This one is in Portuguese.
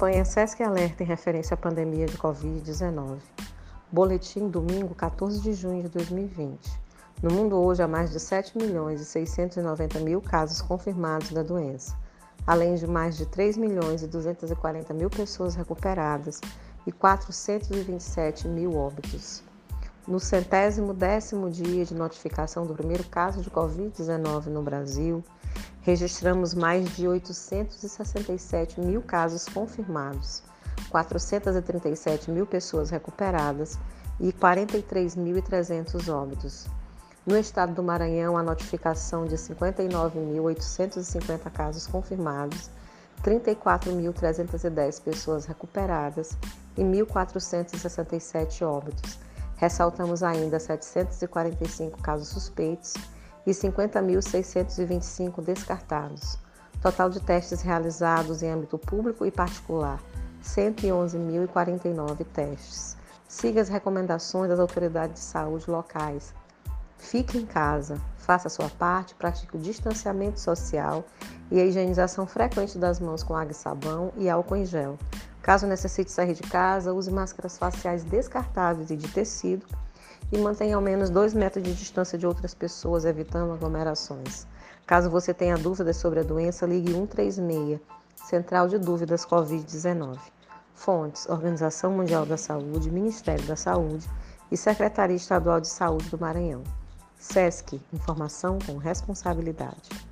Campanha SESC Alerta em referência à pandemia de Covid-19. Boletim domingo 14 de junho de 2020. No mundo hoje há mais de 7 milhões e 690 mil casos confirmados da doença, além de mais de 3 milhões e 240 mil pessoas recuperadas e 427 mil óbitos. No centésimo décimo dia de notificação do primeiro caso de Covid-19 no Brasil, registramos mais de 867 mil casos confirmados, 437 mil pessoas recuperadas e 43.300 óbitos. No estado do Maranhão, a notificação de 59.850 casos confirmados, 34.310 pessoas recuperadas e 1.467 óbitos. Ressaltamos ainda 745 casos suspeitos e 50.625 descartados. Total de testes realizados em âmbito público e particular, 111.049 testes. Siga as recomendações das autoridades de saúde locais. Fique em casa, faça a sua parte, pratique o distanciamento social e a higienização frequente das mãos com água e sabão e álcool em gel. Caso necessite sair de casa, use máscaras faciais descartáveis e de tecido e mantenha ao menos 2 metros de distância de outras pessoas, evitando aglomerações. Caso você tenha dúvidas sobre a doença, ligue 136, Central de Dúvidas Covid-19. Fontes: Organização Mundial da Saúde, Ministério da Saúde e Secretaria Estadual de Saúde do Maranhão. SESC Informação com responsabilidade.